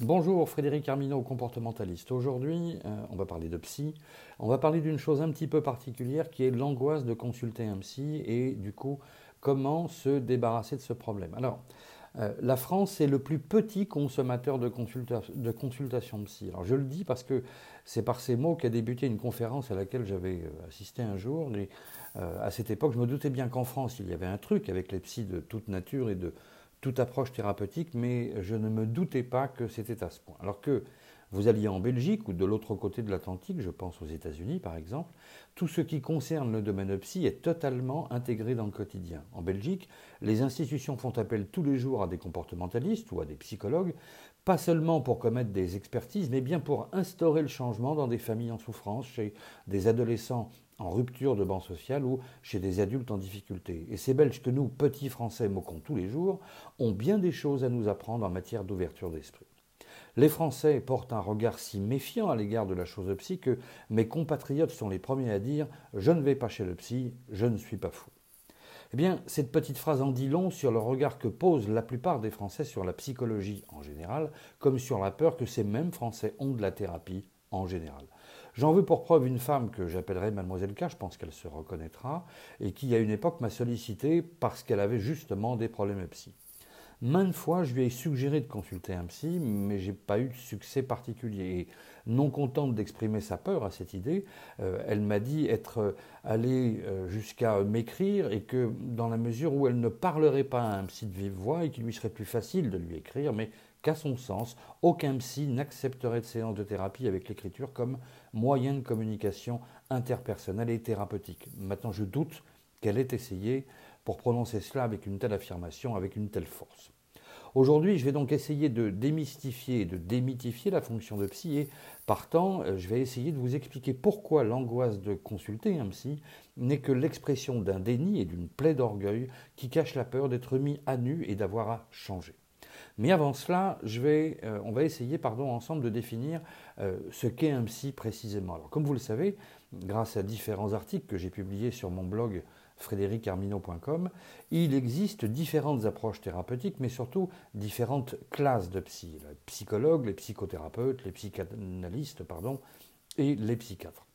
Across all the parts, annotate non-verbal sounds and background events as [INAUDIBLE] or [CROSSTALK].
Bonjour, Frédéric Armineau, comportementaliste. Aujourd'hui, euh, on va parler de psy. On va parler d'une chose un petit peu particulière qui est l'angoisse de consulter un psy et du coup, comment se débarrasser de ce problème. Alors, euh, la France est le plus petit consommateur de, de consultation psy. Alors je le dis parce que c'est par ces mots qu'a débuté une conférence à laquelle j'avais euh, assisté un jour. Et à cette époque, je me doutais bien qu'en France, il y avait un truc avec les psys de toute nature et de toute approche thérapeutique, mais je ne me doutais pas que c'était à ce point. Alors que vous alliez en Belgique ou de l'autre côté de l'Atlantique, je pense aux États-Unis par exemple, tout ce qui concerne le domaine psy est totalement intégré dans le quotidien. En Belgique, les institutions font appel tous les jours à des comportementalistes ou à des psychologues, pas seulement pour commettre des expertises, mais bien pour instaurer le changement dans des familles en souffrance, chez des adolescents en rupture de banc social ou chez des adultes en difficulté. Et ces Belges que nous, petits Français, moquons tous les jours, ont bien des choses à nous apprendre en matière d'ouverture d'esprit. Les Français portent un regard si méfiant à l'égard de la chose psy que mes compatriotes sont les premiers à dire Je ne vais pas chez le psy, je ne suis pas fou. Eh bien, cette petite phrase en dit long sur le regard que posent la plupart des Français sur la psychologie en général, comme sur la peur que ces mêmes Français ont de la thérapie en général. J'en veux pour preuve une femme que j'appellerai Mademoiselle K, je pense qu'elle se reconnaîtra, et qui à une époque m'a sollicité parce qu'elle avait justement des problèmes psy. Maintes fois, je lui ai suggéré de consulter un psy, mais j'ai pas eu de succès particulier. Et non contente d'exprimer sa peur à cette idée, euh, elle m'a dit être euh, allée euh, jusqu'à m'écrire et que dans la mesure où elle ne parlerait pas à un psy de vive voix et qu'il lui serait plus facile de lui écrire, mais qu'à son sens, aucun psy n'accepterait de séance de thérapie avec l'écriture comme moyen de communication interpersonnelle et thérapeutique. Maintenant, je doute qu'elle ait essayé pour prononcer cela avec une telle affirmation, avec une telle force. Aujourd'hui, je vais donc essayer de démystifier et de démythifier la fonction de psy et partant, euh, je vais essayer de vous expliquer pourquoi l'angoisse de consulter un psy n'est que l'expression d'un déni et d'une plaie d'orgueil qui cache la peur d'être mis à nu et d'avoir à changer. Mais avant cela, euh, on va essayer pardon, ensemble de définir euh, ce qu'est un psy précisément. Alors, comme vous le savez, grâce à différents articles que j'ai publiés sur mon blog frédéricarmino.com, il existe différentes approches thérapeutiques, mais surtout différentes classes de psy. Les psychologues, les psychothérapeutes, les psychanalystes, pardon, et les psychiatres.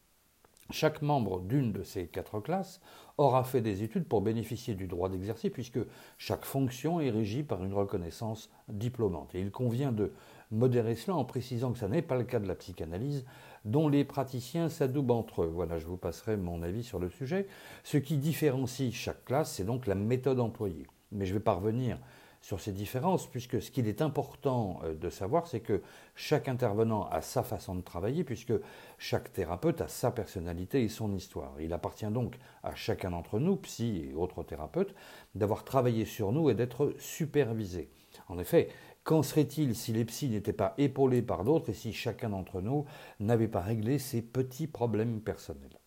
Chaque membre d'une de ces quatre classes aura fait des études pour bénéficier du droit d'exercer, puisque chaque fonction est régie par une reconnaissance diplômante. Et il convient de modérer cela en précisant que ce n'est pas le cas de la psychanalyse, dont les praticiens s'adoubent entre eux. Voilà, je vous passerai mon avis sur le sujet. Ce qui différencie chaque classe, c'est donc la méthode employée. Mais je vais parvenir sur ces différences, puisque ce qu'il est important euh, de savoir, c'est que chaque intervenant a sa façon de travailler, puisque chaque thérapeute a sa personnalité et son histoire. Il appartient donc à chacun d'entre nous, psy et autres thérapeutes, d'avoir travaillé sur nous et d'être supervisé. En effet, qu'en serait-il si les psys n'étaient pas épaulés par d'autres et si chacun d'entre nous n'avait pas réglé ses petits problèmes personnels?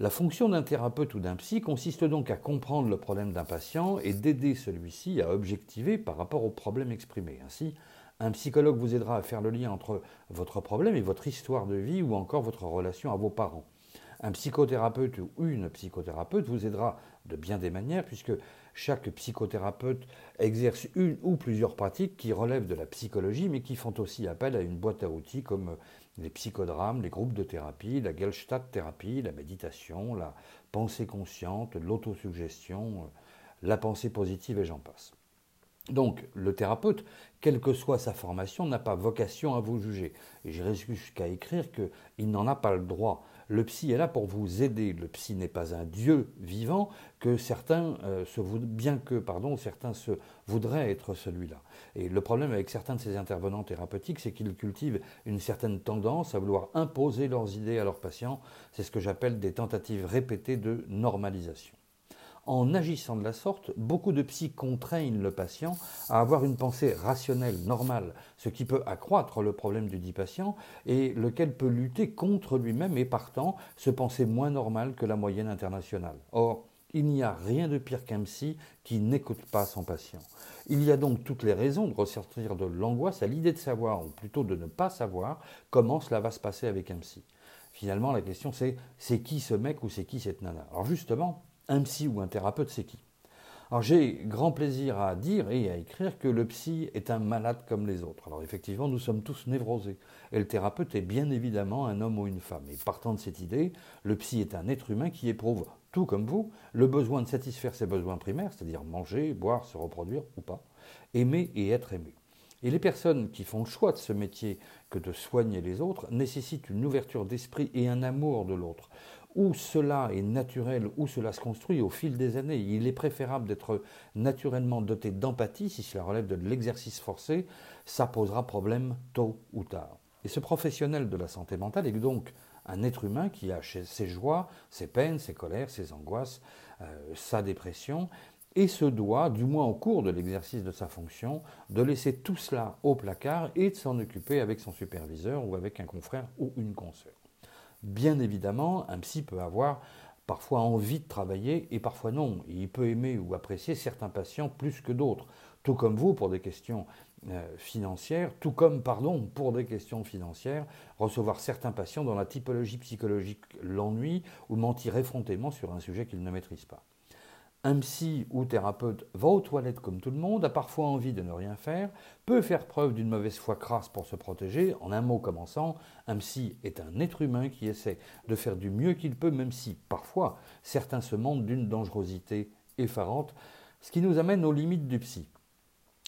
La fonction d'un thérapeute ou d'un psy consiste donc à comprendre le problème d'un patient et d'aider celui-ci à objectiver par rapport au problème exprimé. Ainsi, un psychologue vous aidera à faire le lien entre votre problème et votre histoire de vie ou encore votre relation à vos parents. Un psychothérapeute ou une psychothérapeute vous aidera de bien des manières puisque chaque psychothérapeute exerce une ou plusieurs pratiques qui relèvent de la psychologie mais qui font aussi appel à une boîte à outils comme les psychodrames, les groupes de thérapie, la Gestalt thérapie, la méditation, la pensée consciente, l'autosuggestion, euh, la pensée positive et j'en passe. Donc, le thérapeute, quelle que soit sa formation, n'a pas vocation à vous juger. Et j'irai jusqu'à écrire qu'il n'en a pas le droit. Le psy est là pour vous aider. Le psy n'est pas un dieu vivant que certains euh, bien que pardon, certains se voudraient être celui-là. Et le problème avec certains de ces intervenants thérapeutiques, c'est qu'ils cultivent une certaine tendance à vouloir imposer leurs idées à leurs patients. C'est ce que j'appelle des tentatives répétées de normalisation. En agissant de la sorte, beaucoup de psy contraignent le patient à avoir une pensée rationnelle, normale, ce qui peut accroître le problème du dit patient et lequel peut lutter contre lui-même et partant se penser moins normal que la moyenne internationale. Or, il n'y a rien de pire qu'un psy qui n'écoute pas son patient. Il y a donc toutes les raisons de ressortir de l'angoisse à l'idée de savoir, ou plutôt de ne pas savoir, comment cela va se passer avec un psy. Finalement, la question c'est c'est qui ce mec ou c'est qui cette nana? Alors justement, un psy ou un thérapeute, c'est qui? Alors j'ai grand plaisir à dire et à écrire que le psy est un malade comme les autres. Alors effectivement, nous sommes tous névrosés. Et le thérapeute est bien évidemment un homme ou une femme. Et partant de cette idée, le psy est un être humain qui éprouve, tout comme vous, le besoin de satisfaire ses besoins primaires, c'est-à-dire manger, boire, se reproduire ou pas, aimer et être aimé. Et les personnes qui font le choix de ce métier que de soigner les autres nécessitent une ouverture d'esprit et un amour de l'autre où cela est naturel, où cela se construit au fil des années. Il est préférable d'être naturellement doté d'empathie, si cela relève de l'exercice forcé, ça posera problème tôt ou tard. Et ce professionnel de la santé mentale est donc un être humain qui a ses joies, ses peines, ses colères, ses angoisses, euh, sa dépression, et se doit, du moins au cours de l'exercice de sa fonction, de laisser tout cela au placard et de s'en occuper avec son superviseur ou avec un confrère ou une consoeur. Bien évidemment, un psy peut avoir parfois envie de travailler et parfois non. Il peut aimer ou apprécier certains patients plus que d'autres, tout comme vous pour des questions euh, financières, tout comme, pardon, pour des questions financières, recevoir certains patients dont la typologie psychologique l'ennuie ou mentir effrontément sur un sujet qu'ils ne maîtrisent pas. Un psy ou thérapeute va aux toilettes comme tout le monde, a parfois envie de ne rien faire, peut faire preuve d'une mauvaise foi crasse pour se protéger. En un mot commençant, un psy est un être humain qui essaie de faire du mieux qu'il peut, même si parfois certains se mentent d'une dangerosité effarante, ce qui nous amène aux limites du psy.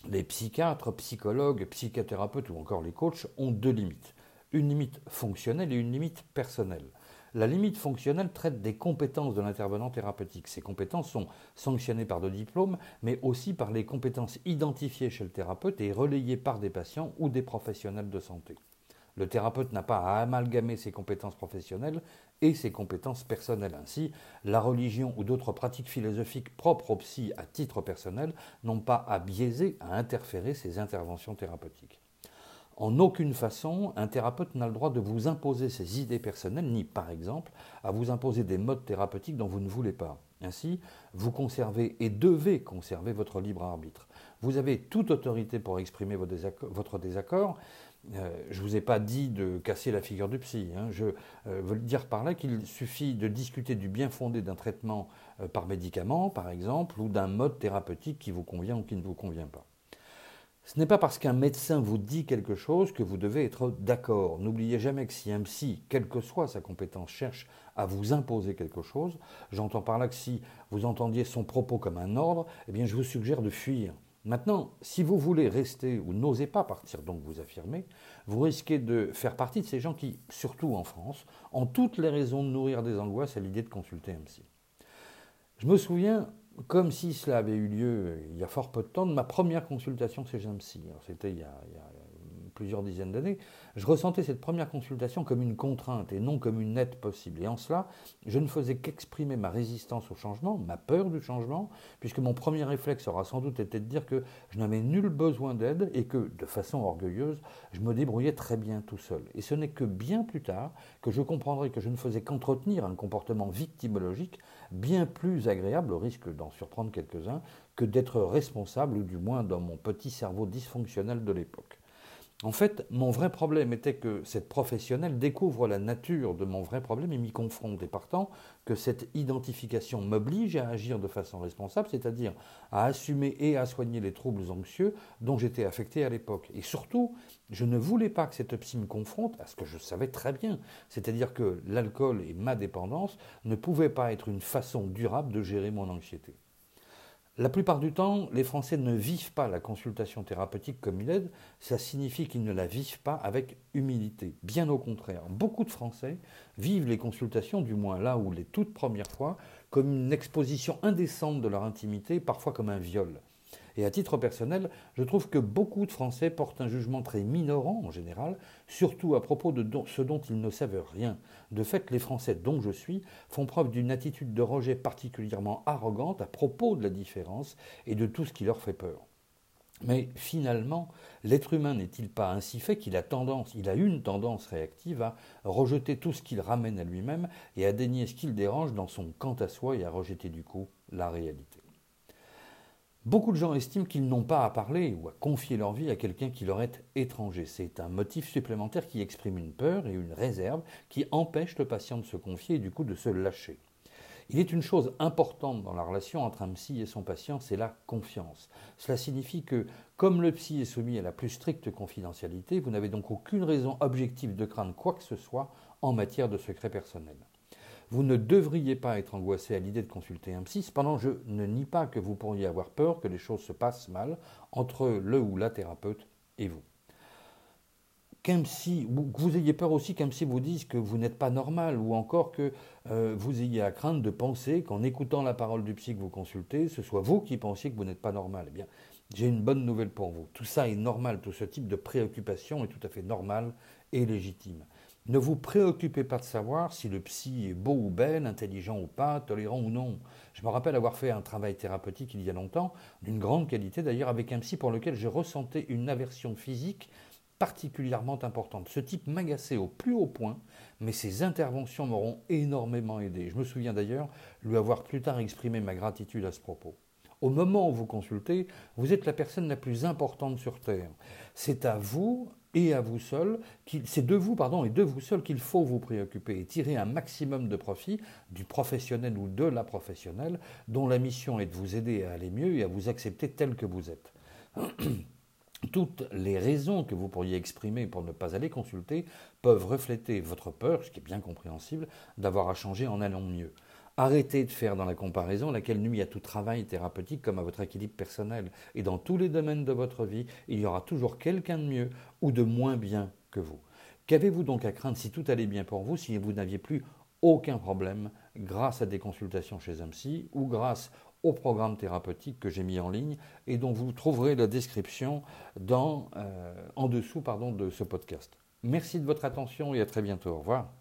Les psychiatres, psychologues, psychothérapeutes ou encore les coachs ont deux limites. Une limite fonctionnelle et une limite personnelle. La limite fonctionnelle traite des compétences de l'intervenant thérapeutique. Ces compétences sont sanctionnées par des diplômes, mais aussi par les compétences identifiées chez le thérapeute et relayées par des patients ou des professionnels de santé. Le thérapeute n'a pas à amalgamer ses compétences professionnelles et ses compétences personnelles. Ainsi, la religion ou d'autres pratiques philosophiques propres au psy à titre personnel n'ont pas à biaiser, à interférer ses interventions thérapeutiques. En aucune façon, un thérapeute n'a le droit de vous imposer ses idées personnelles, ni par exemple à vous imposer des modes thérapeutiques dont vous ne voulez pas. Ainsi, vous conservez et devez conserver votre libre arbitre. Vous avez toute autorité pour exprimer votre désaccord. Euh, je ne vous ai pas dit de casser la figure du psy. Hein. Je euh, veux dire par là qu'il suffit de discuter du bien fondé d'un traitement euh, par médicament, par exemple, ou d'un mode thérapeutique qui vous convient ou qui ne vous convient pas. Ce n'est pas parce qu'un médecin vous dit quelque chose que vous devez être d'accord. N'oubliez jamais que si un psy, quelle que soit sa compétence, cherche à vous imposer quelque chose, j'entends par là que si vous entendiez son propos comme un ordre, eh bien je vous suggère de fuir. Maintenant, si vous voulez rester ou n'osez pas partir, donc vous affirmez, vous risquez de faire partie de ces gens qui, surtout en France, ont toutes les raisons de nourrir des angoisses à l'idée de consulter un psy. Je me souviens comme si cela avait eu lieu il y a fort peu de temps, de ma première consultation chez psy. C'était il, y a plusieurs dizaines d'années, je ressentais cette première consultation comme une contrainte et non comme une aide possible. Et en cela, je ne faisais qu'exprimer ma résistance au changement, ma peur du changement, puisque mon premier réflexe aura sans doute été de dire que je n'avais nul besoin d'aide et que, de façon orgueilleuse, je me débrouillais très bien tout seul. Et ce n'est que bien plus tard que je comprendrai que je ne faisais qu'entretenir un comportement victimologique bien plus agréable, au risque d'en surprendre quelques-uns, que d'être responsable, ou du moins dans mon petit cerveau dysfonctionnel de l'époque. En fait, mon vrai problème était que cette professionnelle découvre la nature de mon vrai problème et m'y confronte, et partant que cette identification m'oblige à agir de façon responsable, c'est-à-dire à assumer et à soigner les troubles anxieux dont j'étais affecté à l'époque. Et surtout, je ne voulais pas que cette psy me confronte à ce que je savais très bien, c'est-à-dire que l'alcool et ma dépendance ne pouvaient pas être une façon durable de gérer mon anxiété. La plupart du temps, les Français ne vivent pas la consultation thérapeutique comme il est. Ça signifie qu'ils ne la vivent pas avec humilité. Bien au contraire, beaucoup de Français vivent les consultations, du moins là où les toutes premières fois, comme une exposition indécente de leur intimité, parfois comme un viol. Et à titre personnel, je trouve que beaucoup de Français portent un jugement très minorant en général, surtout à propos de ce dont ils ne savent rien. De fait, les Français dont je suis font preuve d'une attitude de rejet particulièrement arrogante à propos de la différence et de tout ce qui leur fait peur. Mais finalement, l'être humain n'est-il pas ainsi fait qu'il a tendance, il a une tendance réactive à rejeter tout ce qu'il ramène à lui-même et à dénier ce qu'il dérange dans son quant à soi et à rejeter du coup la réalité? Beaucoup de gens estiment qu'ils n'ont pas à parler ou à confier leur vie à quelqu'un qui leur est étranger. C'est un motif supplémentaire qui exprime une peur et une réserve qui empêche le patient de se confier et du coup de se lâcher. Il est une chose importante dans la relation entre un psy et son patient, c'est la confiance. Cela signifie que, comme le psy est soumis à la plus stricte confidentialité, vous n'avez donc aucune raison objective de craindre quoi que ce soit en matière de secret personnel. Vous ne devriez pas être angoissé à l'idée de consulter un psy. Cependant, je ne nie pas que vous pourriez avoir peur que les choses se passent mal entre le ou la thérapeute et vous que vous ayez peur aussi qu'un psy vous dise que vous n'êtes pas normal, ou encore que euh, vous ayez à craindre de penser qu'en écoutant la parole du psy que vous consultez, ce soit vous qui pensiez que vous n'êtes pas normal. Eh bien, j'ai une bonne nouvelle pour vous. Tout ça est normal, tout ce type de préoccupation est tout à fait normal et légitime. Ne vous préoccupez pas de savoir si le psy est beau ou belle, intelligent ou pas, tolérant ou non. Je me rappelle avoir fait un travail thérapeutique il y a longtemps, d'une grande qualité d'ailleurs, avec un psy pour lequel je ressentais une aversion physique particulièrement importante. Ce type m'agaçait au plus haut point, mais ses interventions m'auront énormément aidé. Je me souviens d'ailleurs lui avoir plus tard exprimé ma gratitude à ce propos. Au moment où vous consultez, vous êtes la personne la plus importante sur Terre. C'est à vous et à vous seul, c'est de vous pardon et de vous seul qu'il faut vous préoccuper et tirer un maximum de profit du professionnel ou de la professionnelle dont la mission est de vous aider à aller mieux et à vous accepter tel que vous êtes. [CLEARS THROAT] toutes les raisons que vous pourriez exprimer pour ne pas aller consulter peuvent refléter votre peur, ce qui est bien compréhensible, d'avoir à changer en allant mieux. Arrêtez de faire dans la comparaison laquelle nuit à tout travail thérapeutique comme à votre équilibre personnel. Et dans tous les domaines de votre vie, il y aura toujours quelqu'un de mieux ou de moins bien que vous. Qu'avez-vous donc à craindre si tout allait bien pour vous, si vous n'aviez plus aucun problème grâce à des consultations chez un psy ou grâce au programme thérapeutique que j'ai mis en ligne et dont vous trouverez la description euh, en dessous de ce podcast. Merci de votre attention et à très bientôt. Au revoir.